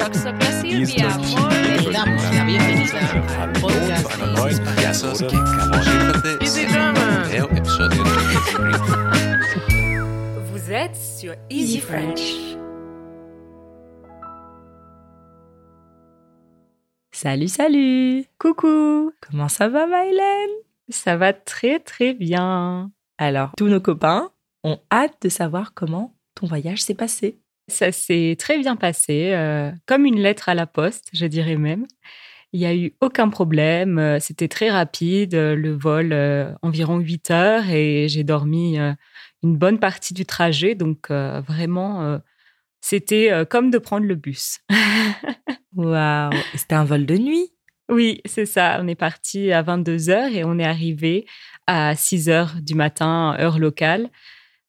Hallo zu einer neuen Vous êtes sur Easy French. Salut, salut. Coucou, Comment ça va, Mylène ça va très très bien. Alors, tous nos copains ont hâte de savoir comment ton voyage s'est passé. Ça s'est très bien passé, euh, comme une lettre à la poste, je dirais même. Il n'y a eu aucun problème, euh, c'était très rapide, euh, le vol environ 8 heures et j'ai dormi une bonne partie du trajet, donc vraiment, c'était comme de prendre le bus. Waouh Et C'était un vol de nuit? Oui, c'est ça. On est parti à 22h et on est arrivé à 6h du matin, heure locale.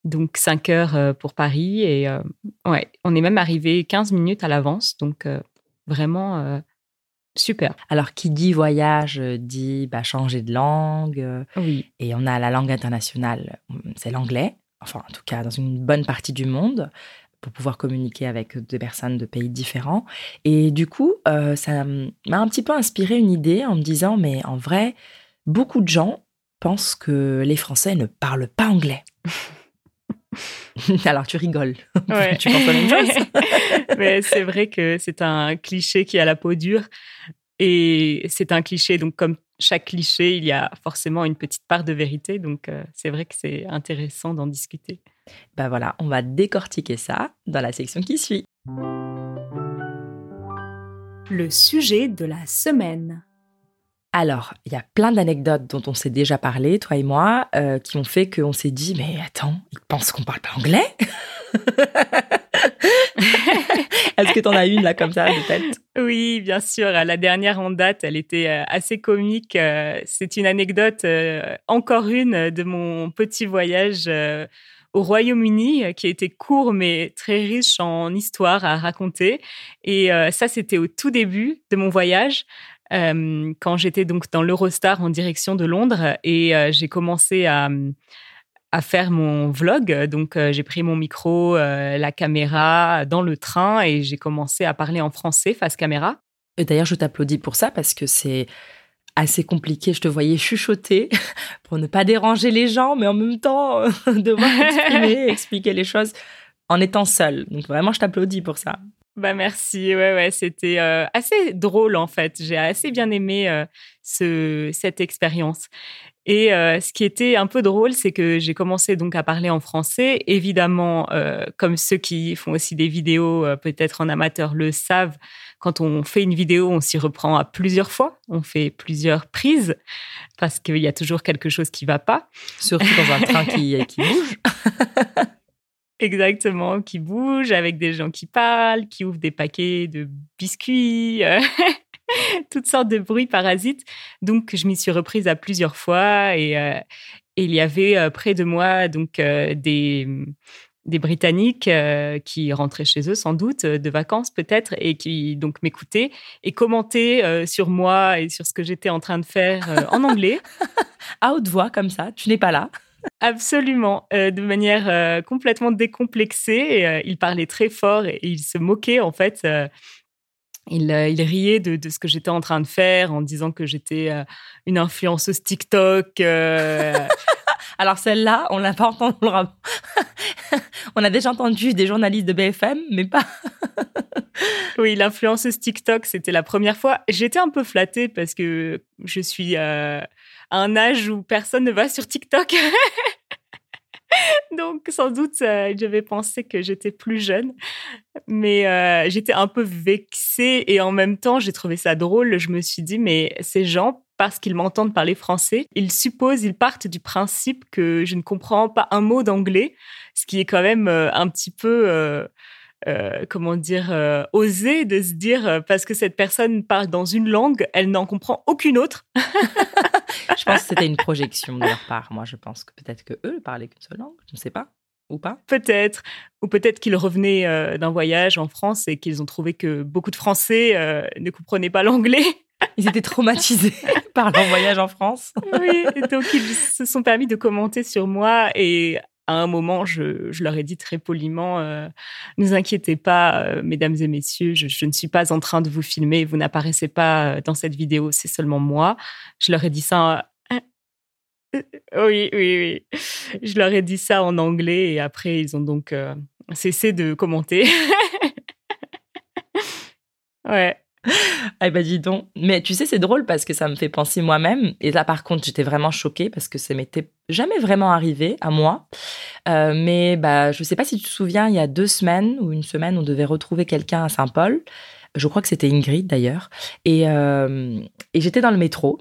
Donc 5 heures euh, pour Paris. Et euh, ouais, on est même arrivé 15 minutes à l'avance. Donc euh, vraiment euh, super. Alors, qui dit voyage dit bah, changer de langue. Oui, Et on a la langue internationale, c'est l'anglais. Enfin, en tout cas, dans une bonne partie du monde pour pouvoir communiquer avec des personnes de pays différents. Et du coup, ça m'a un petit peu inspiré une idée en me disant, mais en vrai, beaucoup de gens pensent que les Français ne parlent pas anglais. Alors tu rigoles. Ouais. tu penses la même chose? Mais c'est vrai que c'est un cliché qui a la peau dure. Et c'est un cliché, donc comme chaque cliché, il y a forcément une petite part de vérité. Donc euh, c'est vrai que c'est intéressant d'en discuter. Bah voilà, on va décortiquer ça dans la section qui suit. Le sujet de la semaine. Alors, il y a plein d'anecdotes dont on s'est déjà parlé, toi et moi, euh, qui ont fait qu'on s'est dit, mais attends, ils pensent qu'on parle pas anglais? Est-ce que t'en as une là comme ça de tête? Oui, bien sûr. La dernière en date, elle était euh, assez comique. Euh, C'est une anecdote, encore une, de mon petit voyage au Royaume-Uni, qui était court mais très riche en histoire à raconter. Et ça, c'était au tout début de mon voyage. Euh, quand j'étais donc dans l'Eurostar en direction de Londres et euh, j'ai commencé à, à faire mon vlog. Donc, euh, j'ai pris mon micro, la caméra dans le train et j'ai commencé à parler en français face caméra. Et D'ailleurs, je t'applaudis pour ça parce que c'est assez compliqué. Je te voyais chuchoter pour ne pas déranger les gens, mais en même temps devoir t'exprimer, expliquer les choses en étant seule. Donc vraiment, je t'applaudis pour ça. Bah merci, ouais ouais, c'était euh, assez drôle en fait. J'ai assez bien aimé euh, ce cette expérience. Et euh, ce qui était un peu drôle, c'est que j'ai commencé donc à parler en français. Évidemment, comme ceux qui font aussi des vidéos, peut-être en amateur le savent, quand on fait une vidéo, on s'y reprend à plusieurs fois. On fait plusieurs prises parce qu'il y a toujours quelque chose qui va pas. Surtout dans un train qui, qui bouge. Exactement, qui bouge avec des gens qui parlent, qui ouvrent des paquets de biscuits, euh, toutes sortes de bruits parasites. Donc, je m'y suis reprise à plusieurs fois et, euh, il y avait euh, près de moi donc des des Britanniques qui rentraient chez eux sans doute de vacances peut-être et qui donc m'écoutaient et commentaient sur moi et sur ce que j'étais en train de faire en anglais. À haute voix, comme ça, tu n'es pas là. Absolument, euh, de manière euh, complètement décomplexée. Et, euh, il parlait très fort et, il se moquait en fait. il, il riait de, de ce que j'étais en train de faire en disant que j'étais une influenceuse TikTok. Alors celle-là, on l'a pas entendu. on a déjà entendu des journalistes de BFM, mais pas. oui, l'influenceuse TikTok, c'était la première fois. J'étais un peu flattée parce que je suis euh, un âge où personne ne va sur TikTok. Donc, sans doute, euh, je vais penser que j'étais plus jeune. Mais euh, j'étais un peu vexée et en même temps, j'ai trouvé ça drôle. Je me suis dit, mais ces gens, parce qu'ils m'entendent parler français, ils supposent, ils partent du principe que je ne comprends pas un mot d'anglais, ce qui est quand même euh, un petit peu... euh, comment dire, euh, osé de se dire, parce que cette personne parle dans une langue, elle n'en comprend aucune autre. Je pense que c'était une projection de leur part. Moi, je pense que peut-être que eux parlaient qu'une seule langue. Je ne sais pas. Ou pas Peut-être. Ou peut-être qu'ils revenaient euh, d'un voyage en France et qu'ils ont trouvé que beaucoup de Français euh, ne comprenaient pas l'anglais. Ils étaient traumatisés par leur voyage en France. oui, et donc ils se sont permis de commenter sur moi et à un moment, je, leur ai dit très poliment euh, Ne vous inquiétez pas, euh, mesdames et messieurs, je, ne suis pas en train de vous filmer, vous n'apparaissez pas dans cette vidéo, c'est seulement moi. Je leur ai dit ça. oui, oui, oui. Je leur ai dit ça en anglais et après, ils ont donc cessé de commenter. ouais. Ah bah dis donc. Mais tu sais, c'est drôle parce que ça me fait penser moi-même. Et là, par contre, j'étais vraiment choquée parce que ça m'était jamais vraiment arrivé à moi. Euh, mais bah, je sais pas si tu te souviens, il y a deux semaines ou une semaine, on devait retrouver quelqu'un à Saint-Paul. Je crois que c'était Ingrid d'ailleurs. Et, euh, et j'étais dans le métro.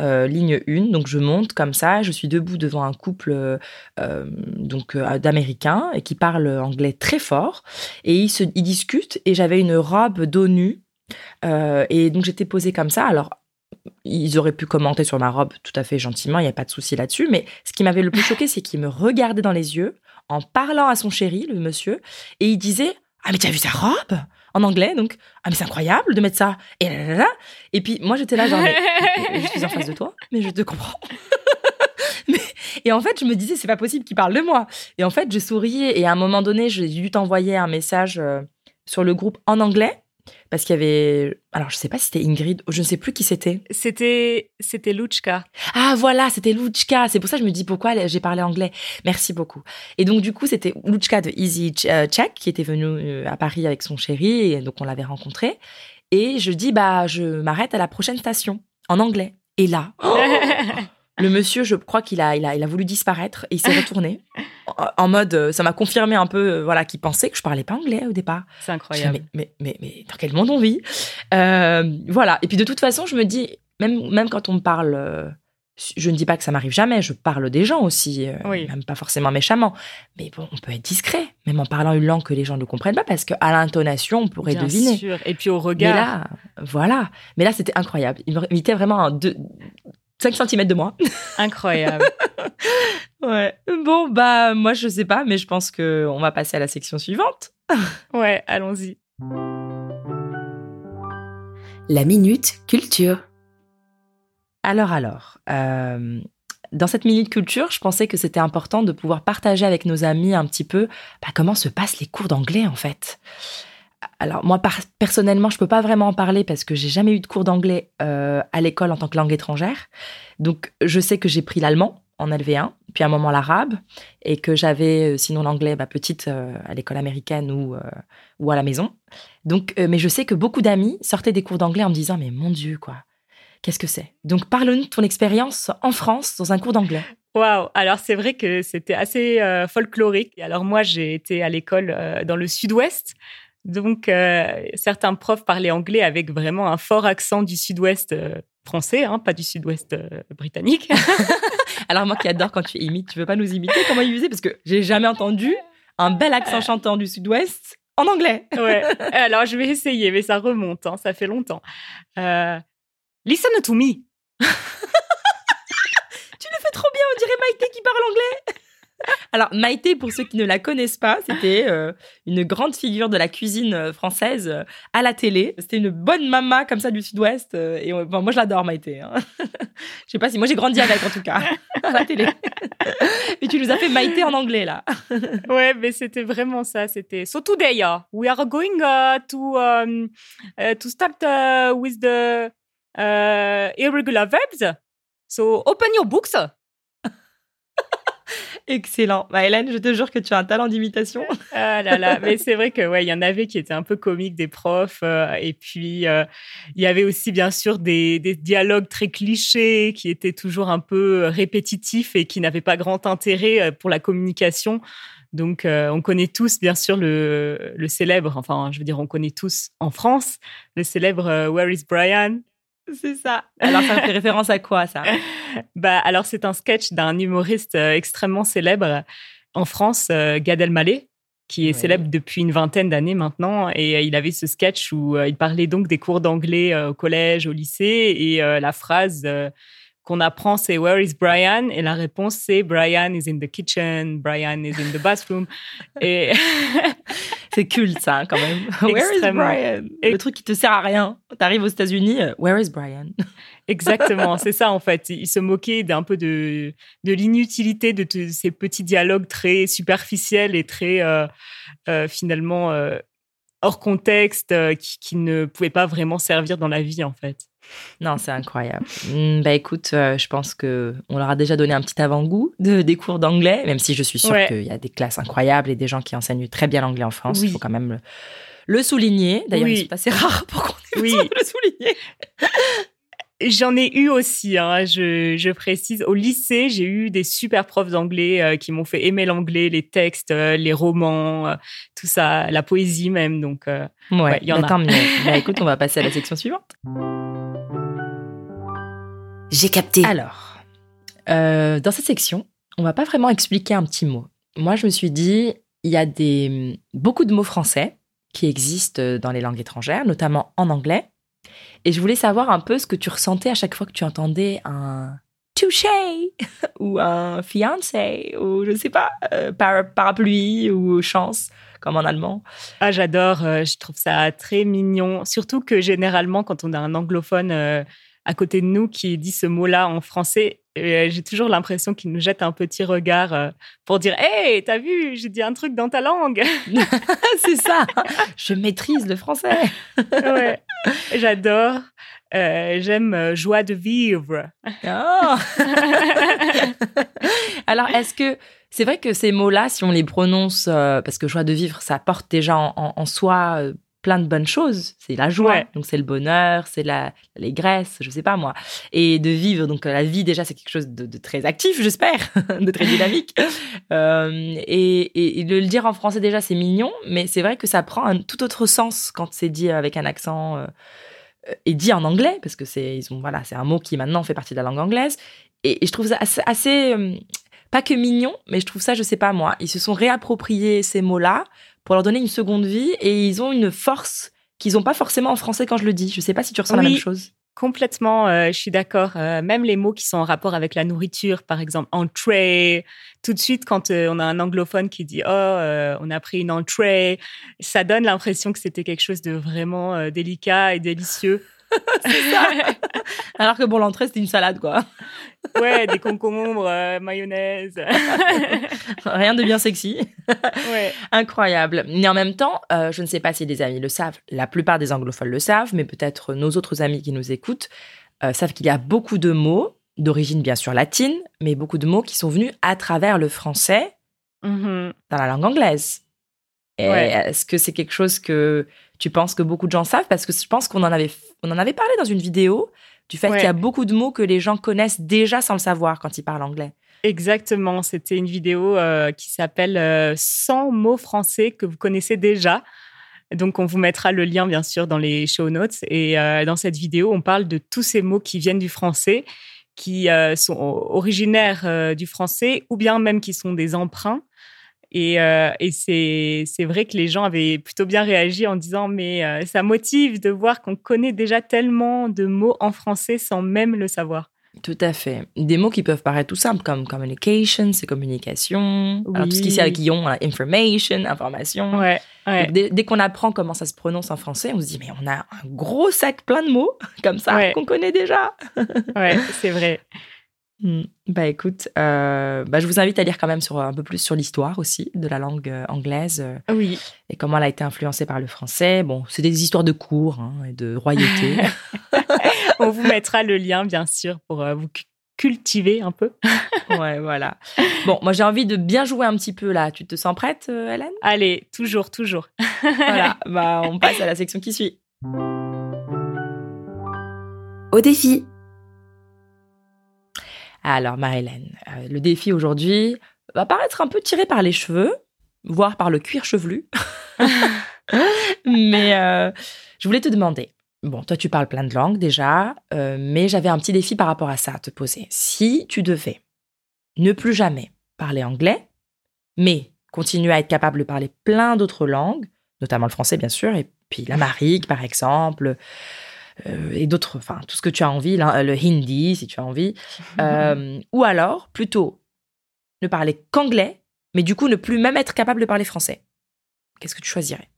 Euh, ligne 1, donc je monte comme ça, je suis debout devant un couple donc d'Américains et qui parlent anglais très fort et ils, se, ils discutent et j'avais une robe d'ONU euh, et donc j'étais posée comme ça. Alors ils auraient pu commenter sur ma robe tout à fait gentiment, il n'y a pas de souci là-dessus. Mais ce qui m'avait le plus choqué, c'est qu'il me regardait dans les yeux en parlant à son chéri, le monsieur, et il disait Ah, mais tu as vu sa robe? En anglais, donc Ah, mais c'est incroyable de mettre ça. Et là, là, Et puis moi, j'étais là, genre, je suis en face de toi, mais je te comprends. mais, et en fait, je me disais, c'est pas possible qu'il parle de moi. Et en fait, je souriais, et à un moment donné, j'ai dû t'envoyer un message euh, sur le groupe en anglais parce qu'il y avait alors je sais pas si c'était Ingrid je ne sais plus qui c'était. C'était c'était Luchka. Ah voilà c'était Luchka. C'est pour ça que je me dis pourquoi j'ai parlé anglais. Merci beaucoup. Et donc du coup c'était Luchka de Easy euh, Check qui était venue euh, à Paris avec son chéri et donc on l'avait rencontré. Et je dis bah je m'arrête à la prochaine station en anglais. Et là Le monsieur, je crois qu'il a, il a, il a voulu disparaître et il s'est retourné en mode, euh, ça m'a confirmé un peu, euh, voilà, qu'il pensait que je parlais pas anglais au départ. C'est incroyable. mais, mais, mais, dans quel monde on vit? Euh, Voilà. Et puis de toute façon, je me dis, même, même quand on me parle, je ne dis pas que ça m'arrive jamais. Je parle des gens aussi, même pas forcément méchamment. Mais bon, on peut être discret, même en parlant une langue que les gens ne comprennent pas, parce qu'à l'intonation, on pourrait Bien deviner. Sûr. Et puis au regard. Mais là, voilà. Mais là, c'était incroyable. Il m'imitait vraiment un deux 5 cm de moi. Incroyable. ouais. Bon, bah, moi, je sais pas, mais je pense qu'on va passer à la section suivante. ouais, allons-y. La minute culture. Alors, alors. Euh, dans cette minute culture, je pensais que c'était important de pouvoir partager avec nos amis un petit peu bah, comment se passent les cours d'anglais, en fait alors moi personnellement, je peux pas vraiment en parler parce que j'ai jamais eu de cours d'anglais euh, à l'école en tant que langue étrangère. Donc je sais que j'ai pris l'allemand en LV1, puis à un moment l'arabe, et que j'avais euh, sinon l'anglais bah, petite euh, à l'école américaine ou ou à la maison. Donc mais je sais que beaucoup d'amis sortaient des cours d'anglais en me disant mais mon dieu quoi, qu'est-ce que c'est? Donc parle-nous de ton expérience en France dans un cours d'anglais. Waouh Alors c'est vrai que c'était assez folklorique. Alors moi j'ai été à l'école dans le sud-ouest, donc, euh, certains profs parlaient anglais avec vraiment un fort accent du sud-ouest euh, français, hein, pas du sud-ouest euh, britannique. Alors, moi qui adore quand tu imites, tu veux pas nous imiter? Comment ils faisaient? Parce que j'ai jamais entendu un bel accent chantant du sud-ouest en anglais. ouais. Alors, je vais essayer, mais ça remonte, hein, ça fait longtemps. Listen to me. tu le fais trop bien, on dirait Maïté qui parle anglais. Alors, Maïté, pour ceux qui ne la connaissent pas, c'était euh, une grande figure de la cuisine euh, française euh, à la télé. C'était une bonne mama comme ça du sud-ouest. et moi, je l'adore, Maïté. Hein. Je sais pas si moi j'ai grandi avec, en tout cas, à la télé. mais tu nous as fait Maïté en anglais, là. ouais, mais c'était vraiment ça. C'était So today, uh, we are going uh, to, um, uh, to start with the irregular verbs. So open your books. Excellent. Bah, Hélène, je te jure que tu as un talent d'imitation. ah là là, mais c'est vrai que ouais, il y en avait qui étaient un peu comiques des profs euh, et puis euh, il y avait aussi bien sûr des, dialogues très clichés qui étaient toujours un peu répétitifs et qui n'avaient pas grand intérêt euh, pour la communication. Donc on connaît tous bien sûr le, le célèbre, enfin je veux dire on connaît tous en France le célèbre Where is Brian? C'est ça. Alors, ça fait référence à quoi, ça? Bah, alors, c'est un sketch d'un humoriste euh, extrêmement célèbre en France, euh, Gad Elmaleh, qui est célèbre depuis une vingtaine d'années maintenant. Et euh, il avait ce sketch où il parlait donc des cours d'anglais au collège, au lycée, et la phrase qu'on apprend, c'est Where is Brian? Et la réponse, c'est Brian is in the kitchen, Brian is in the bathroom. et c'est culte ça quand même. Where is Brian? Le truc qui te sert à rien. T'arrives aux États-Unis, euh, Where is Brian? Exactement, c'est ça en fait. Il se moquait d'un peu de, de l'inutilité de, ces petits dialogues très superficiels et très euh, euh, finalement hors contexte qui, ne pouvaient pas vraiment servir dans la vie en fait. Non, c'est incroyable. Hmm, bah écoute, je pense que on leur a déjà donné un petit avant-goût de, des cours d'anglais, même si je suis sûre qu'il y a des classes incroyables et des gens qui enseignent très bien l'anglais en France. Il faut quand même le, souligner. D'ailleurs, c'est assez rare pour qu'on ait oui. le souligner. J'en ai eu aussi, hein, je, précise. Au lycée, j'ai eu des super profs d'anglais euh, qui m'ont fait aimer l'anglais, les textes, euh, les romans, euh, tout ça, la poésie même. Donc, ouais, il y en bah, a. mieux. bah, écoute, on va passer à la section suivante. J'ai capté. Alors, dans cette section, on va pas vraiment expliquer un petit mot. Moi, je me suis dit, il y a des beaucoup de mots français qui existent dans les langues étrangères, notamment en anglais. Et je voulais savoir un peu ce que tu ressentais à chaque fois que tu entendais un touché ou un fiancé ou je sais pas, euh, parapluie ou chance comme en allemand. Ah, j'adore, euh, je trouve ça très mignon. Surtout que généralement, quand on a un anglophone euh, à côté de nous qui dit ce mot-là en français, euh, j'ai toujours l'impression qu'il nous jette un petit regard euh, pour dire Hey, t'as vu, j'ai dit un truc dans ta langue. c'est ça, je maîtrise le français. ouais, j'adore. Euh, j'aime joie de vivre. Oh. Alors, est-ce que c'est vrai que ces mots-là, si on les prononce, parce que joie de vivre, ça porte déjà en soi plein de bonnes choses. C'est la joie, donc c'est le bonheur, c'est l'allégresse, je sais pas moi. Et de vivre, donc la vie déjà c'est quelque chose de, très actif, j'espère, de très dynamique. Euh, et, de le dire en français déjà c'est mignon, mais c'est vrai que ça prend un tout autre sens quand c'est dit avec un accent euh, et dit en anglais, parce que c'est ils ont voilà c'est un mot qui maintenant fait partie de la langue anglaise. Et, je trouve ça assez, euh, pas que mignon, mais je trouve ça je sais pas moi, ils se sont réappropriés ces mots-là pour leur donner une seconde vie et ils ont une force qu'ils n'ont pas forcément en français quand je le dis. Je ne sais pas si tu ressens la même chose. Complètement, euh, je suis d'accord. Euh, même les mots qui sont en rapport avec la nourriture, par exemple, entrée, tout de suite, quand euh, on a un anglophone qui dit Oh, on a pris une entrée, ça donne l'impression que c'était quelque chose de vraiment délicat et délicieux. Alors que bon, l'entrée, c'était une salade, quoi. ouais, des concombres, euh, mayonnaise. Rien de bien sexy. ouais. Incroyable. Mais en même temps, euh, je ne sais pas si les amis le savent, la plupart des anglophones le savent, mais peut-être nos autres amis qui nous écoutent euh, savent qu'il y a beaucoup de mots, d'origine bien sûr latine, mais beaucoup de mots qui sont venus à travers le français mm-hmm. dans la langue anglaise. Est-ce que c'est quelque chose que tu penses que beaucoup de gens savent? Parce que je pense qu'on en avait, on en avait parlé dans une vidéo du fait qu'il y a beaucoup de mots que les gens connaissent déjà sans le savoir quand ils parlent anglais. Exactement. C'était une vidéo euh, qui s'appelle 100 euh, mots français que vous connaissez déjà. Donc, on vous mettra le lien, bien sûr, dans les show notes. Et euh, dans cette vidéo, on parle de tous ces mots qui viennent du français, qui sont originaires du français, ou bien même qui sont des emprunts et, euh, et c'est vrai que les gens avaient plutôt bien réagi en disant mais euh, ça motive de voir qu'on connaît déjà tellement de mots en français sans même le savoir. Tout à fait. Des mots qui peuvent paraître tout simples comme communication, c'est communication. Oui. Alors tout ce qui est avec ion, information, information. Ouais, Dès, qu'on apprend comment ça se prononce en français, on se dit mais on a un gros sac plein de mots comme ça qu'on connaît déjà. ouais, c'est vrai. Hmm. Bah écoute, euh, bah, je vous invite à lire quand même sur, un peu plus sur l'histoire aussi de la langue euh, anglaise. Euh, oui. Et comment elle a été influencée par le français. Bon, c'est des histoires de cours hein, et de royauté. On vous mettra le lien, bien sûr, pour vous cultiver un peu. ouais, voilà. Bon, moi j'ai envie de bien jouer un petit peu là. Tu te sens prête, Hélène? Allez, toujours, toujours. voilà, bah, on passe à la section qui suit. Au défi. Alors, Marilène, euh, le défi aujourd'hui va paraître un peu tiré par les cheveux, voire par le cuir chevelu. mais euh, je voulais te demander, bon, toi tu parles plein de langues déjà, euh, mais j'avais un petit défi par rapport à ça à te poser. Si tu devais ne plus jamais parler anglais, mais continuer à être capable de parler plein d'autres langues, notamment le français bien sûr, et puis l'amérique par exemple, euh, et d'autres, enfin tout ce que tu as envie, le hindi si tu as envie, euh, ou alors plutôt ne parler qu'anglais, mais du coup ne plus même être capable de parler français. qu'est-ce que tu choisirais?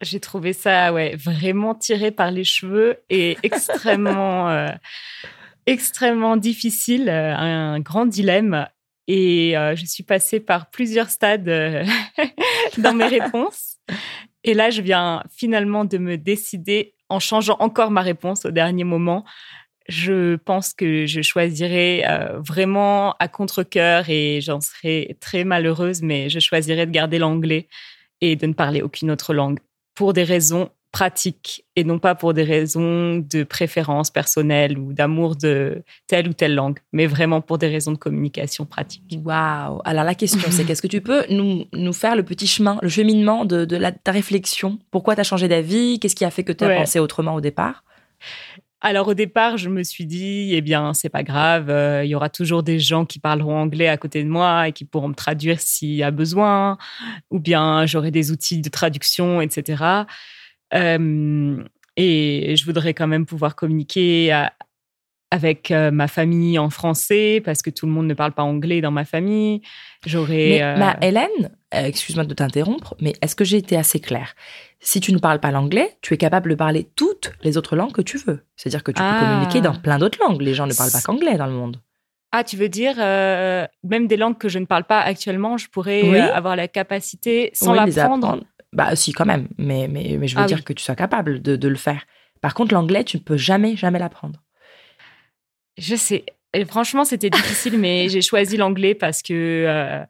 J'ai trouvé ça ouais, vraiment tiré par les cheveux et extrêmement, euh, extrêmement difficile, euh, un grand dilemme. Et euh, je suis passée par plusieurs stades dans mes réponses. Et là, je viens finalement de me décider en changeant encore ma réponse au dernier moment je pense que je choisirais euh, vraiment à contre-coeur et j'en serais très malheureuse, mais je choisirais de garder l'anglais et de ne parler aucune autre langue pour des raisons pratiques et non pas pour des raisons de préférence personnelle ou d'amour de telle ou telle langue, mais vraiment pour des raisons de communication pratique. Waouh. Alors la question, c'est qu'est-ce que tu peux nous, nous faire le petit chemin, le cheminement de, de la, ta réflexion? Pourquoi tu as changé d'avis? Qu'est-ce qui a fait que tu as pensé autrement au départ? Alors au départ, je me suis dit, eh bien, c'est pas grave, euh, il y aura toujours des gens qui parleront anglais à côté de moi et qui pourront me traduire s'il y a besoin, ou bien j'aurai des outils de traduction, etc. Euh, et je voudrais quand même pouvoir communiquer avec euh, ma famille en français parce que tout le monde ne parle pas anglais dans ma famille. J'aurais. Ma Hélène, excuse-moi de t'interrompre, mais est-ce que j'ai été assez claire? Si tu ne parles pas l'anglais, tu es capable de parler toutes les autres langues que tu veux. C'est-à-dire que tu peux communiquer dans ah. plein d'autres langues. Les gens ne parlent pas qu'anglais dans le monde. Ah, tu veux dire, euh, même des langues que je ne parle pas actuellement, je pourrais euh, avoir la capacité sans l'apprendre Bah, si, quand même. Mais, mais, mais je veux ah dire que tu sois capable de, de le faire. Par contre, l'anglais, tu ne peux jamais, jamais l'apprendre. Je sais. Et franchement, c'était difficile, mais j'ai choisi l'anglais parce que euh,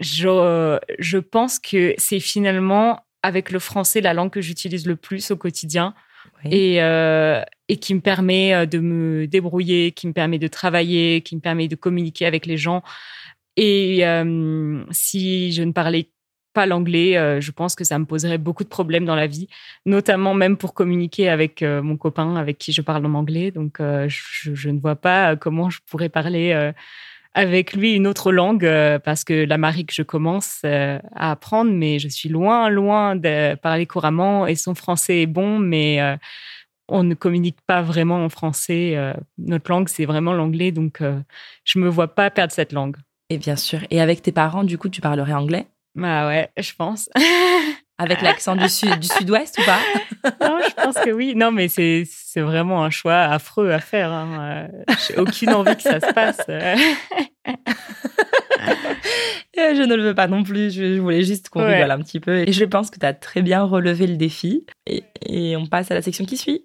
je, je pense que c'est finalement avec le français la langue que j'utilise le plus au quotidien et, euh, et qui me permet euh, de me débrouiller, qui me permet de travailler, qui me permet de communiquer avec les gens. Et euh, si je ne parlais l'anglais, je pense que ça me poserait beaucoup de problèmes dans la vie, notamment même pour communiquer avec mon copain avec qui je parle en anglais. Donc, je, je, ne vois pas comment je pourrais parler avec lui une autre langue euh, parce que l'amérique, je commence euh, à apprendre, mais je suis loin, loin de parler couramment et son français est bon, mais euh, on ne communique pas vraiment en français. notre langue, c'est vraiment l'anglais, donc je me vois pas perdre cette langue. Et bien sûr. Et avec tes parents, du coup, tu parlerais anglais? Bah ouais, je pense. Avec l'accent du, sud, du sud-ouest ou pas? Non, je pense que oui. Non, mais c'est, c'est vraiment un choix affreux à faire. Hein. Euh, j'ai aucune envie que ça se passe. je ne le veux pas non plus. Je, voulais juste qu'on rigole un petit peu. Et je pense que tu as très bien relevé le défi. Et, et on passe à la section qui suit.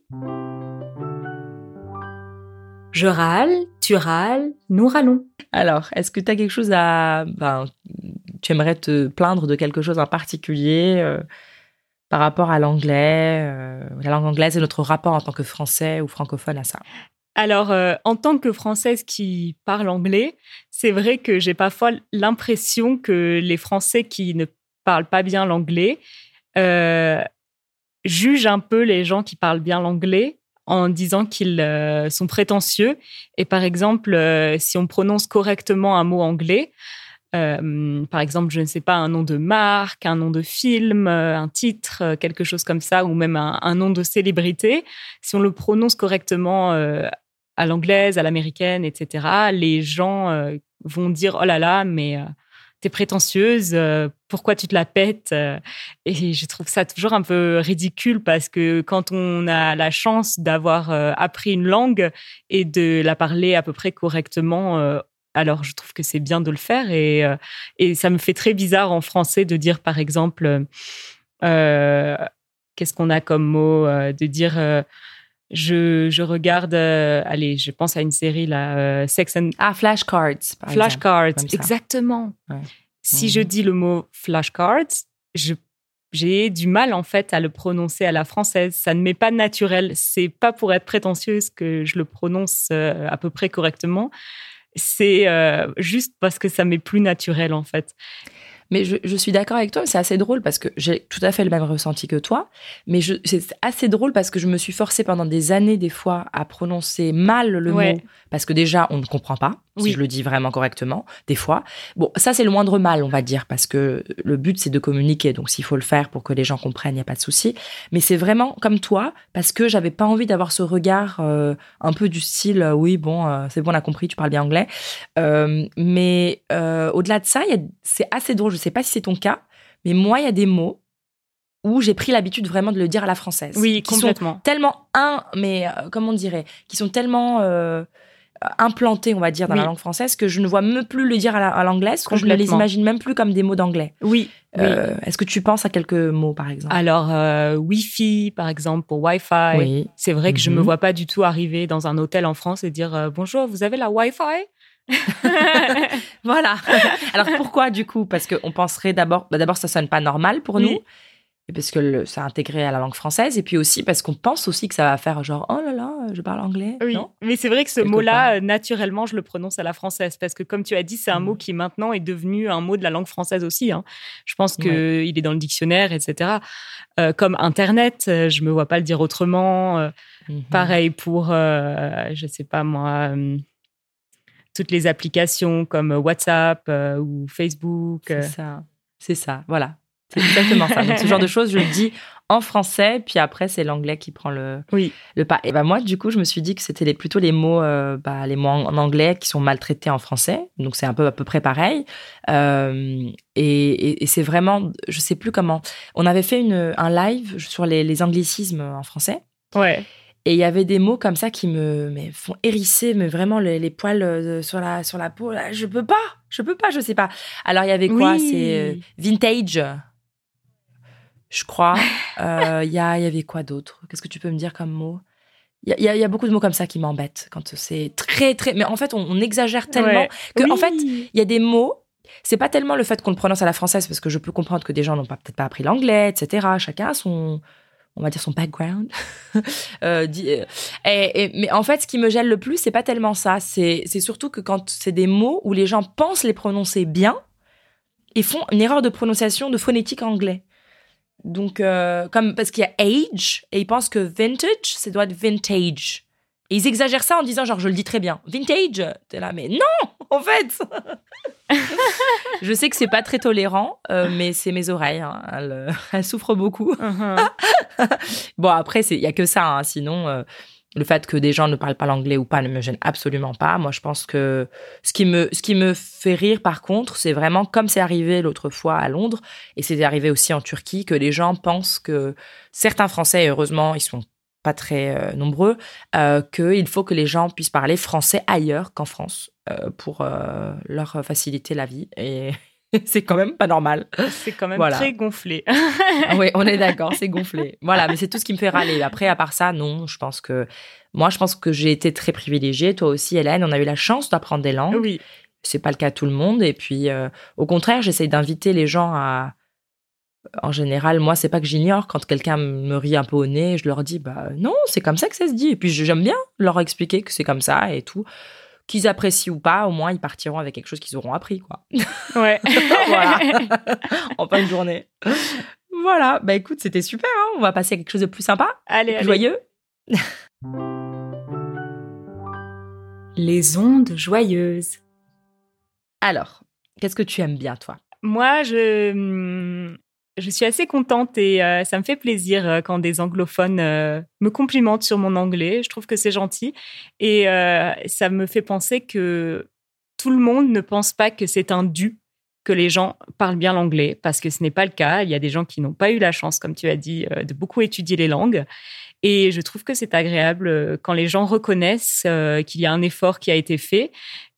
Je râle, tu râles, nous râlons. Alors, est-ce que tu as quelque chose à... Ben, tu aimerais te plaindre de quelque chose en particulier euh, par rapport à l'anglais, euh, la langue anglaise et notre rapport en tant que français ou francophone à ça? Alors, euh, en tant que Française qui parle anglais, c'est vrai que j'ai parfois l'impression que les Français qui ne parlent pas bien l'anglais jugent un peu les gens qui parlent bien l'anglais en disant qu'ils sont prétentieux. Et par exemple, si on prononce correctement un mot anglais, euh, par exemple, je ne sais pas, un nom de marque, un nom de film, euh, un titre, euh, quelque chose comme ça, ou même un, nom de célébrité. Si on le prononce correctement à l'anglaise, à l'américaine, etc., les gens vont dire oh là là, mais t'es prétentieuse, pourquoi tu te la pètes Et je trouve ça toujours un peu ridicule parce que quand on a la chance d'avoir appris une langue et de la parler à peu près correctement alors je trouve que c'est bien de le faire et, euh, et ça me fait très bizarre en français de dire par exemple euh, qu'est-ce qu'on a comme mot euh, de dire je, je, regarde allez je pense à une série là Sex and ah flashcards flashcards exactement si je mhm. dis le mot flashcards je j'ai du mal en fait à le prononcer à la française. Ça ne m'est pas naturel. C'est pas pour être prétentieuse que je le prononce à peu près correctement c'est euh, juste parce que ça m'est plus naturel en fait. Mais je, suis d'accord avec toi, c'est assez drôle parce que j'ai tout à fait le même ressenti que toi. Mais c'est assez drôle parce que je me suis forcée pendant des années, des fois, à prononcer mal le mot. Parce que déjà, on ne comprend pas, si je le dis vraiment correctement, des fois. Bon, ça, c'est le moindre mal, on va dire, parce que le but, c'est de communiquer. Donc, s'il faut le faire pour que les gens comprennent, il n'y a pas de souci. Mais c'est vraiment comme toi, parce que j'avais pas envie d'avoir ce regard euh, un peu du style, euh, oui, bon, euh, c'est bon, on a compris, tu parles bien anglais. mais au-delà de ça, c'est assez drôle. Je sais pas si c'est ton cas, mais moi, il y a des mots où j'ai pris l'habitude vraiment de le dire à la française. Oui, qui sont complètement. tellement un, mais comment on dirait, qui sont tellement euh, implantés, on va dire, dans la langue française que je ne vois même plus le dire à la- l'anglaise, que je ne les imagine même plus comme des mots d'anglais. Oui. oui. Euh, Est-ce que tu penses à quelques mots, par exemple? Alors, euh, Wi-Fi, par exemple, pour Wi-Fi. Oui. C'est vrai que je me Mhm. vois pas du tout arriver dans un hôtel en France et dire euh, bonjour, vous avez la Wi-Fi? Voilà. Alors pourquoi du coup? Parce qu'on penserait d'abord, bah, d'abord ça sonne pas normal pour Oui. nous, et parce que le- c'est intégré à la langue française, et puis aussi parce qu'on pense aussi que ça va faire genre oh là là, je parle anglais. Oui, Non? mais c'est vrai que ce mot-là, euh, naturellement, je le prononce à la française parce que, comme tu as dit, c'est un Mhm. mot qui maintenant est devenu un mot de la langue française aussi. hein. Je pense qu'il Ouais. est dans le dictionnaire, etc. Euh, comme Internet, euh, je me vois pas le dire autrement. Mhm. Pareil pour, euh, je sais pas moi, euh, toutes les applications comme WhatsApp ou Facebook. C'est ça. C'est ça. Voilà. C'est exactement ça. Donc, ce genre de choses, je le dis en français, puis après c'est l'anglais qui prend le Oui, le pas. Et ben moi, du coup, je me suis dit que c'était les, plutôt les mots, euh, bah, les mots en, anglais qui sont maltraités en français. Donc c'est un peu à peu près pareil. Euh, et et, et c'est vraiment, je sais plus comment. On avait fait une, un live sur les, les anglicismes en français. ouais. Et il y avait des mots comme ça qui me mais font hérisser, mais vraiment les, les poils euh, sur la sur la peau. Là, je peux pas, je peux pas, je sais pas. Alors il y avait quoi? Oui. C'est euh, vintage, je crois. Euh, Il y a il y avait quoi d'autre? Qu'est-ce que tu peux me dire comme mot? Il y, a, y y beaucoup de mots comme ça qui m'embêtent quand c'est très très. Mais en fait, on, on exagère tellement Ouais. que en fait il y a des mots. C'est pas tellement le fait qu'on le prononce à la française parce que je peux comprendre que des gens n'ont pas peut-être pas appris l'anglais, etc. Chacun a son on va dire son background. Euh, euh, et, et- mais en fait, ce qui me gêne le plus, c'est pas tellement ça. C'est c'est surtout que quand c'est des mots où les gens pensent les prononcer bien et font une erreur de prononciation de phonétique anglais. Donc, euh, comme parce qu'il y a age et ils pensent que vintage, ça doit être vintage. Et ils exagèrent ça en disant genre je le dis très bien. Vintage, t'es là mais non en fait. je sais que c'est pas très tolérant, euh, mais c'est mes oreilles, hein. elles, euh, elles souffrent beaucoup. Mhm. Bon, après, il y a que ça. hein. Sinon, euh, le fait que des gens ne parlent pas l'anglais ou pas ne me gêne absolument pas. Moi, je pense que ce qui me, ce qui me fait rire, par contre, c'est vraiment comme c'est arrivé l'autre fois à Londres, et c'est arrivé aussi en Turquie, que les gens pensent que certains Français, heureusement, ils sont pas très euh, nombreux, euh, qu'il faut que les gens puissent parler français ailleurs qu'en France euh, pour leur faciliter la vie. Et c'est quand même pas normal. C'est quand même Voilà. très gonflé. Ah oui, on est d'accord, c'est gonflé. Voilà, mais c'est tout ce qui me fait râler. Après, à part ça, non, je pense que moi, je pense que j'ai été très privilégiée. Toi aussi, Hélène, on a eu la chance d'apprendre des langues. oui. C'est pas le cas de tout le monde. Et puis, euh, au contraire, j'essaye d'inviter les gens à. En général, moi, c'est pas que j'ignore. Quand quelqu'un me rit un peu au nez, je leur dis, bah non, c'est comme ça que ça se dit. Et puis, j'aime bien leur expliquer que c'est comme ça et tout. Qu'ils apprécient ou pas, au moins, ils partiront avec quelque chose qu'ils auront appris, quoi. Ouais. Voilà. en fin de journée. Voilà, bah écoute, c'était super. hein. On va passer à quelque chose de plus sympa, allez, plus allez. joyeux. Les ondes joyeuses. Alors, qu'est-ce que tu aimes bien, toi? Moi, je, hum, je suis assez contente et euh, ça me fait plaisir euh, quand des anglophones euh, me complimentent sur mon anglais. Je trouve que c'est gentil et ça me fait penser que tout le monde ne pense pas que c'est un dû que les gens parlent bien l'anglais parce que ce n'est pas le cas. Il y a des gens qui n'ont pas eu la chance, comme tu as dit, de beaucoup étudier les langues. Et je trouve que c'est agréable quand les gens reconnaissent qu'il y a un effort qui a été fait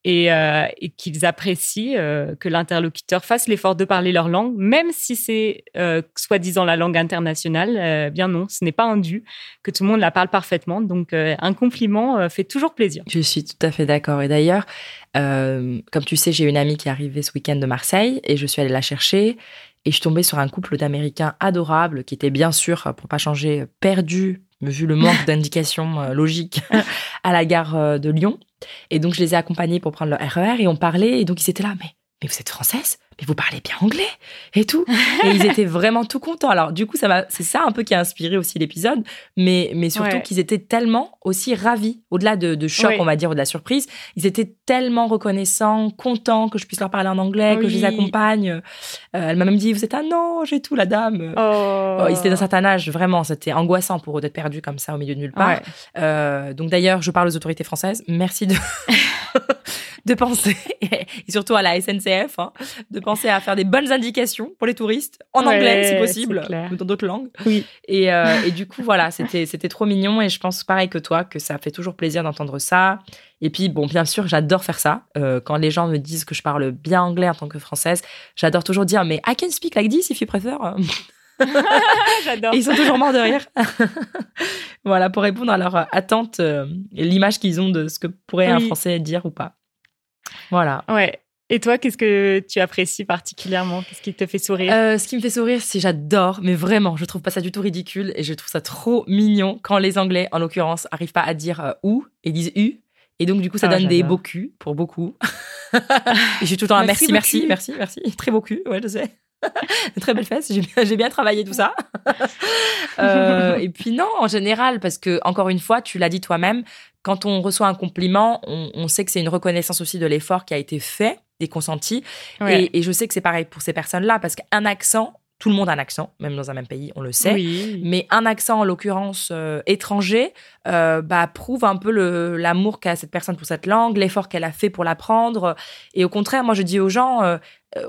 et, euh, et qu'ils apprécient euh, que l'interlocuteur fasse l'effort de parler leur langue, même si c'est euh, soi-disant la langue internationale. Bien non, ce n'est pas un dû, que tout le monde la parle parfaitement. Donc un compliment fait toujours plaisir. Je suis tout à fait d'accord. Et d'ailleurs, comme tu sais, j'ai une amie qui est arrivée ce week-end de Marseille et je suis allée la chercher. Et je suis tombée sur un couple d'Américains adorables qui étaient bien sûr, pour pas changer, perdus, vu le manque d'indications logiques, à la gare de Lyon. Et donc, je les ai accompagnés pour prendre leur RER et on parlait. Et donc, ils étaient là, mais, mais vous êtes française? Mais vous parlez bien anglais Et tout. Et ils étaient vraiment tout contents. Alors, du coup, ça c'est ça un peu qui a inspiré aussi l'épisode. Mais, mais surtout Ouais. qu'ils étaient tellement aussi ravis, au-delà de, de choc, Oui. on va dire, ou de la surprise. Ils étaient tellement reconnaissants, contents que je puisse leur parler en anglais, que je les accompagne. Euh, elle m'a même dit, vous êtes un ange et tout, la dame. Oh, Oh, ils étaient d'un certain âge, vraiment, c'était angoissant pour eux d'être perdus comme ça au milieu de nulle part. Ouais. Euh, donc d'ailleurs, je parle aux autorités françaises. Merci de de penser, et surtout à la SNCF, hein, de penser à faire des bonnes indications pour les touristes, en anglais si possible, ou dans d'autres langues. Oui. Et, euh, et du coup, voilà, c'était c'était trop mignon et je pense pareil que toi que ça fait toujours plaisir d'entendre ça. Et puis, bon, bien sûr, j'adore faire ça. Euh, quand les gens me disent que je parle bien anglais en tant que française, j'adore toujours dire, mais I can speak like this if you prefer. J'adore. Ils sont toujours morts de rire. voilà, pour répondre à leur attente euh, l'image qu'ils ont de ce que pourrait un Français dire ou pas. Voilà. Ouais. Et toi, qu'est-ce que tu apprécies particulièrement? Qu'est-ce qui te fait sourire? Euh, Ce qui me fait sourire, c'est j'adore, mais vraiment, je trouve pas ça du tout ridicule et je trouve ça trop mignon quand les Anglais, en l'occurrence, arrivent pas à dire euh, ou et disent u. Et donc, du coup, ça ah, donne des beaux culs pour beaucoup. suis tout le temps merci, merci, merci, merci, merci. Très beau cul, ouais, je sais. très belle fesse. J'ai bien, travaillé tout ça. Euh, et puis non, en général, parce que encore une fois, tu l'as dit toi-même, quand on reçoit un compliment, on, sait que c'est une reconnaissance aussi de l'effort qui a été fait et consenti. Et, et, je sais que c'est pareil pour ces personnes-là, parce qu'un accent, tout le monde a un accent, même dans un même pays, on le sait. Mais un accent, en l'occurrence euh, étranger, euh, bah, prouve un peu l'amour qu'a cette personne pour cette langue, l'effort qu'elle a fait pour l'apprendre. Et au contraire, moi, je dis aux gens, euh,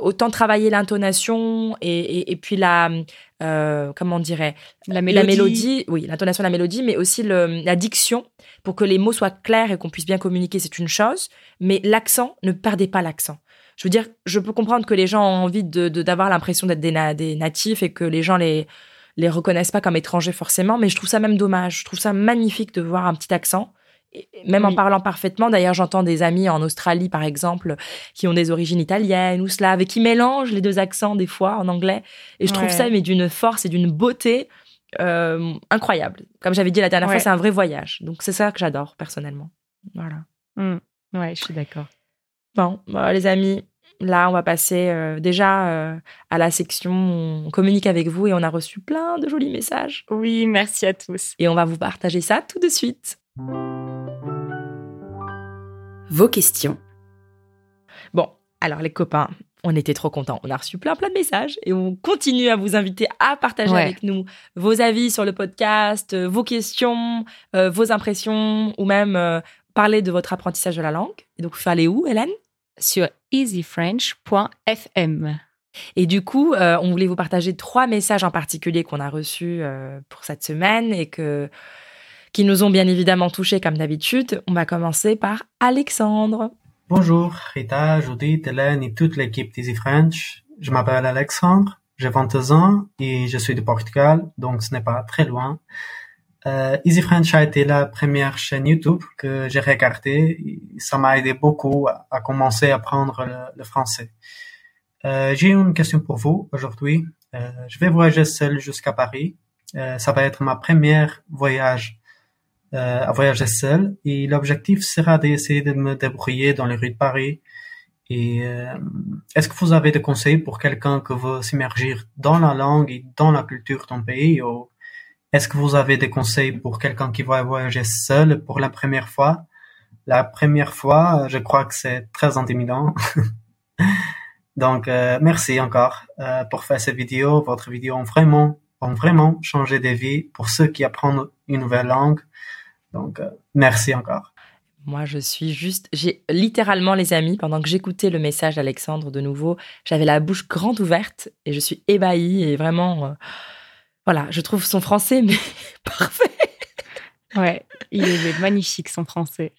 autant travailler l'intonation et, et, puis la, comment on dirait, la mélodie. la mélodie, oui, l'intonation, la mélodie, mais aussi le, la diction pour que les mots soient clairs et qu'on puisse bien communiquer, c'est une chose. Mais l'accent, ne perdez pas l'accent je veux dire, je peux comprendre que les gens ont envie de d'avoir l'impression d'être des, natifs et que les gens les les reconnaissent pas comme étrangers forcément, mais je trouve ça même dommage. Je trouve ça magnifique de voir un petit accent, même en parlant parfaitement. D'ailleurs, j'entends des amis en Australie, par exemple, qui ont des origines italiennes ou slaves et qui mélangent les deux accents des fois en anglais. Et je trouve ça mais d'une force et d'une beauté euh, incroyable. Comme j'avais dit la dernière fois, c'est un vrai voyage. Donc c'est ça que j'adore personnellement. Voilà. Mmh. Ouais, je suis d'accord. Bon, bah, les amis, là, on va passer euh, déjà euh, à la section on communique avec vous et on a reçu plein de jolis messages. Oui, merci à tous. Et on va vous partager ça tout de suite. Vos questions. Bon, alors les copains, on était trop contents. On a reçu plein plein de messages et on continue à vous inviter à partager avec nous vos avis sur le podcast, euh, vos questions, vos impressions ou même parler de votre apprentissage de la langue. Et donc, fallait où, Hélène? Sur easyfrench.fm. Et du coup, euh, on voulait vous partager trois messages en particulier qu'on a reçus euh, pour cette semaine et que, qui nous ont bien évidemment touchés comme d'habitude. On va commencer par Alexandre. Bonjour Rita, Judith, Hélène et toute l'équipe d'Easy French. Je m'appelle Alexandre, j'ai 22 ans et je suis de Portugal, donc ce n'est pas très loin. Euh, Easy French a été la première chaîne YouTube que j'ai regardée. Ça m'a aidé beaucoup à, commencer à apprendre le, français. Euh, j'ai une question pour vous aujourd'hui. Euh, je vais voyager seul jusqu'à Paris. Euh, ça va être ma première voyage à voyager seul et l'objectif sera d'essayer de me débrouiller dans les rues de Paris. Et euh, est-ce que vous avez des conseils pour quelqu'un qui veut s'immerger dans la langue et dans la culture d'un pays? Ou est-ce que vous avez des conseils pour quelqu'un qui va voyager seul pour la première fois? La première fois, je crois que c'est très intimidant. Donc, euh, merci encore euh, pour faire cette vidéo. Votre vidéo ont vraiment, ont vraiment changé des vies pour ceux qui apprennent une nouvelle langue. Donc, euh, merci encore. Moi, je suis juste, j'ai littéralement les amis, pendant que j'écoutais le message d'Alexandre de nouveau, j'avais la bouche grande ouverte et je suis ébahie et vraiment, voilà, je trouve son français mais parfait. Ouais, il est magnifique son français.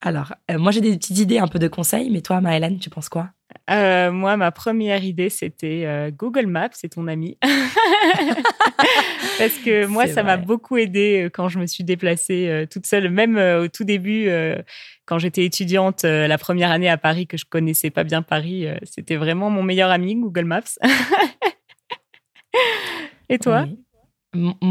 Alors, euh, moi j'ai des petites idées, un peu de conseils, mais toi, Maëlène, tu penses quoi? Euh, Moi, ma première idée, c'était euh, Google Maps, c'est ton ami. Parce que moi, ça m'a beaucoup aidé quand je me suis déplacée toute seule, même au tout début, quand j'étais étudiante, la première année à Paris, que je connaissais pas bien Paris, c'était vraiment mon meilleur ami, Google Maps. Et toi?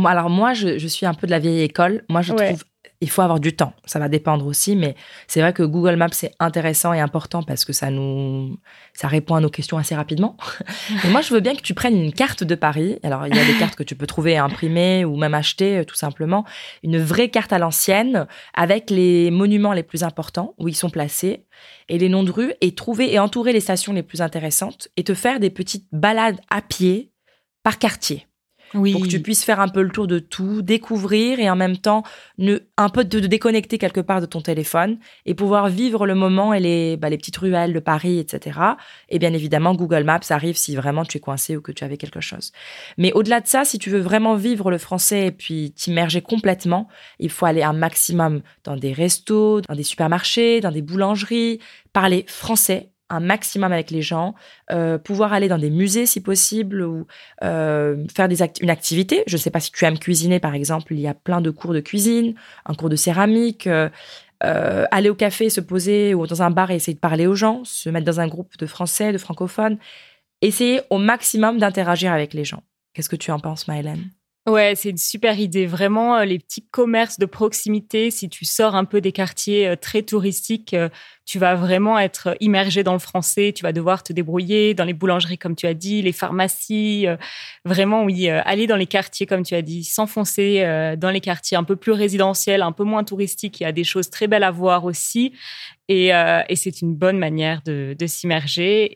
Alors moi, je, suis un peu de la vieille école. Moi, je trouve il faut avoir du temps. Ça va dépendre aussi, mais c'est vrai que Google Maps c'est intéressant et important parce que ça nous, ça répond à nos questions assez rapidement. et moi, je veux bien que tu prennes une carte de Paris. Alors, il y a des cartes que tu peux trouver imprimées ou même acheter, euh, tout simplement. Une vraie carte à l'ancienne avec les monuments les plus importants où ils sont placés et les noms de rues et trouver et entourer les stations les plus intéressantes et te faire des petites balades à pied par quartier. Oui. pour que tu puisses faire un peu le tour de tout, découvrir et en même temps un peu de, déconnecter quelque part de ton téléphone et pouvoir vivre le moment et les, bah, les petites ruelles de Paris, etc. Et bien évidemment, Google Maps arrive si vraiment tu es coincé ou que tu avais quelque chose. Mais au-delà de ça, si tu veux vraiment vivre le français et puis t'immerger complètement, il faut aller un maximum dans des restos, dans des supermarchés, dans des boulangeries, parler français un maximum avec les gens, euh, pouvoir aller dans des musées si possible ou euh, faire des une activité. Je ne sais pas si tu aimes cuisiner par exemple, il y a plein de cours de cuisine, un cours de céramique, euh, aller au café, se poser ou dans un bar et essayer de parler aux gens, se mettre dans un groupe de français, de francophones, essayer au maximum d'interagir avec les gens. Qu'est-ce que tu en penses, Maëlène? Ouais, c'est une super idée. Vraiment, euh, les petits commerces de proximité, si tu sors un peu des quartiers euh, très touristiques, euh, tu vas vraiment être immergé dans le français. Tu vas devoir te débrouiller dans les boulangeries, comme tu as dit, les pharmacies. Vraiment, oui, aller dans les quartiers, comme tu as dit, s'enfoncer dans les quartiers un peu plus résidentiels, un peu moins touristiques. Il y a des choses très belles à voir aussi. Et, c'est une bonne manière de, s'immerger.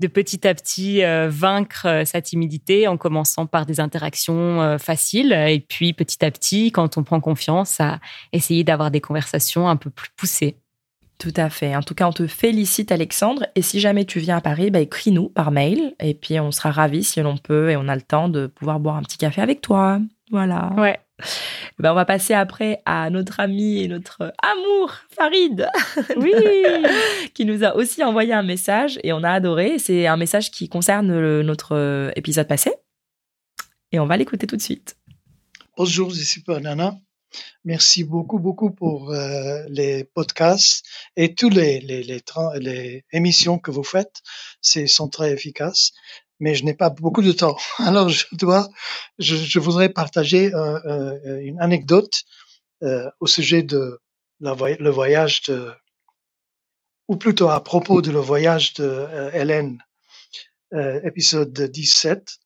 De petit à petit euh, vaincre euh, sa timidité en commençant par des interactions euh, faciles et puis petit à petit, quand on prend confiance, à essayer d'avoir des conversations un peu plus poussées. Tout à fait. En tout cas, on te félicite, Alexandre. Et si jamais tu viens à Paris, bah, écris-nous par mail. Et puis, on sera ravis si l'on peut et on a le temps de pouvoir boire un petit café avec toi. Voilà. Ouais. Ben, on va passer après à notre ami et notre amour, Farid. Oui. qui nous a aussi envoyé un message et on a adoré. C'est un message qui concerne notre épisode passé. Et on va l'écouter tout de suite. Bonjour, je suis Nana. Merci beaucoup, beaucoup pour euh, les podcasts et tous les, les, les, les, émissions que vous faites. C'est sont très efficaces mais je n'ai pas beaucoup de temps. Alors je dois, je, je voudrais partager euh, euh, une anecdote euh, au sujet de la, le voyage de, ou plutôt à propos de le voyage de euh, Hélène, épisode 17.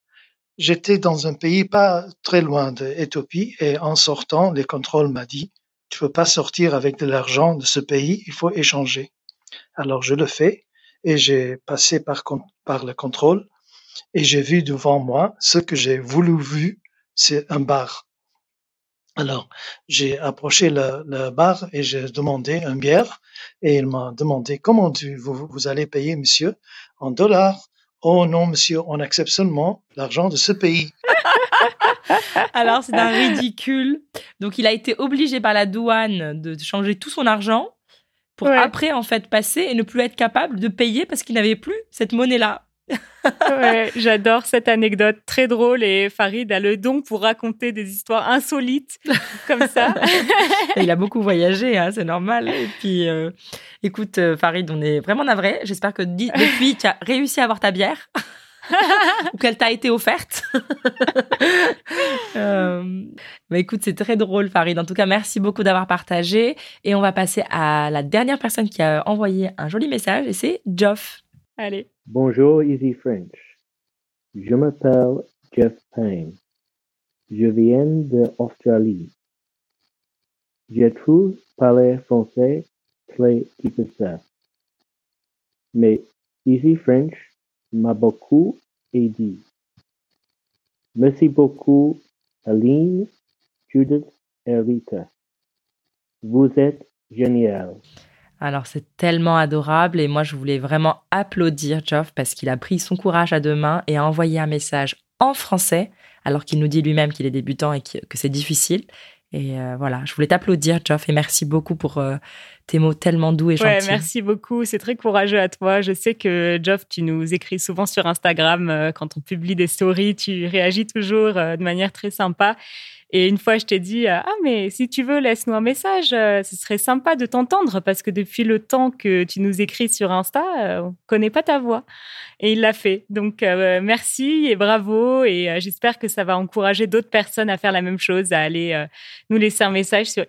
J'étais dans un pays pas très loin d'Éthiopie et en sortant, les contrôles m'a dit, tu peux pas sortir avec de l'argent de ce pays, il faut échanger. Alors je le fais et j'ai passé par, par le contrôle et j'ai vu devant moi ce que j'ai voulu voir, c'est un bar. Alors, j'ai approché le, bar et j'ai demandé une bière et il m'a demandé comment vous, vous allez payer, monsieur, en dollars. Oh non, monsieur, on accepte seulement l'argent de ce pays. Alors, c'est un ridicule. Donc, il a été obligé par la douane de changer tout son argent pour après, en fait, passer et ne plus être capable de payer parce qu'il n'avait plus cette monnaie-là ouais, j'adore cette anecdote très drôle et Farid a le don pour raconter des histoires insolites comme ça. il a beaucoup voyagé, hein, c'est normal. Et puis, euh, écoute, euh, Farid, on est vraiment navré. J'espère que depuis, tu as réussi à avoir ta bière. ou qu'elle t'a été offerte. euh, bah écoute, c'est très drôle, Farid. En tout cas, merci beaucoup d'avoir partagé. Et on va passer à la dernière personne qui a envoyé un joli message, et c'est Geoff. Bonjour Easy French. Je m'appelle Jeff Payne. Je viens d'Australie. Je trouve parler français très difficile. Mais Easy French m'a beaucoup aidé. Merci beaucoup Aline, Judith et Rita. Vous êtes génial. Alors c'est tellement adorable et moi je voulais vraiment applaudir Geoff parce qu'il a pris son courage à deux mains et a envoyé un message en français alors qu'il nous dit lui-même qu'il est débutant et que c'est difficile. Et euh, voilà, je voulais t'applaudir Geoff et merci beaucoup pour euh, tes mots tellement doux et gentils. Ouais, merci beaucoup, c'est très courageux à toi. Je sais que Geoff, tu nous écris souvent sur Instagram euh, quand on publie des stories, tu réagis toujours de manière très sympa. Et une fois, je t'ai dit, euh, ah, mais si tu veux, laisse-nous un message. Euh, ce serait sympa de t'entendre parce que depuis le temps que tu nous écris sur Insta, euh, on connaît pas ta voix. Et il l'a fait. Donc, merci et bravo. Et j'espère que ça va encourager d'autres personnes à faire la même chose, à aller nous laisser un message sur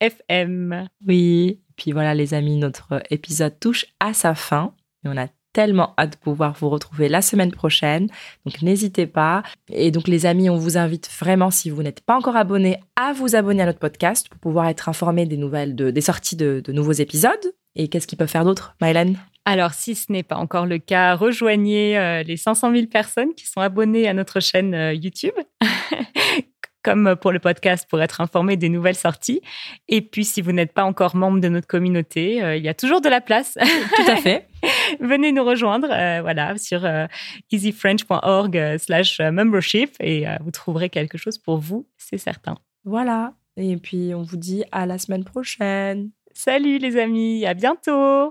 easyfrench.fm. Oui. Puis voilà, les amis, notre épisode touche à sa fin. Et on a tellement hâte de pouvoir vous retrouver la semaine prochaine. Donc n'hésitez pas. Et donc les amis, on vous invite vraiment, si vous n'êtes pas encore abonné, à vous abonner à notre podcast pour pouvoir être informé des nouvelles, de, des sorties de, nouveaux épisodes. Et qu'est-ce qu'ils peuvent faire d'autre, Mylène Alors, si ce n'est pas encore le cas, rejoignez euh, les 500 000 personnes qui sont abonnées à notre chaîne euh, YouTube, comme pour le podcast, pour être informé des nouvelles sorties. Et puis, si vous n'êtes pas encore membre de notre communauté, euh, il y a toujours de la place. Tout à fait. Venez nous rejoindre, voilà, sur easyfrench.org slash membership et vous trouverez quelque chose pour vous, c'est certain. Voilà. Et puis, on vous dit à la semaine prochaine. Salut les amis, à bientôt.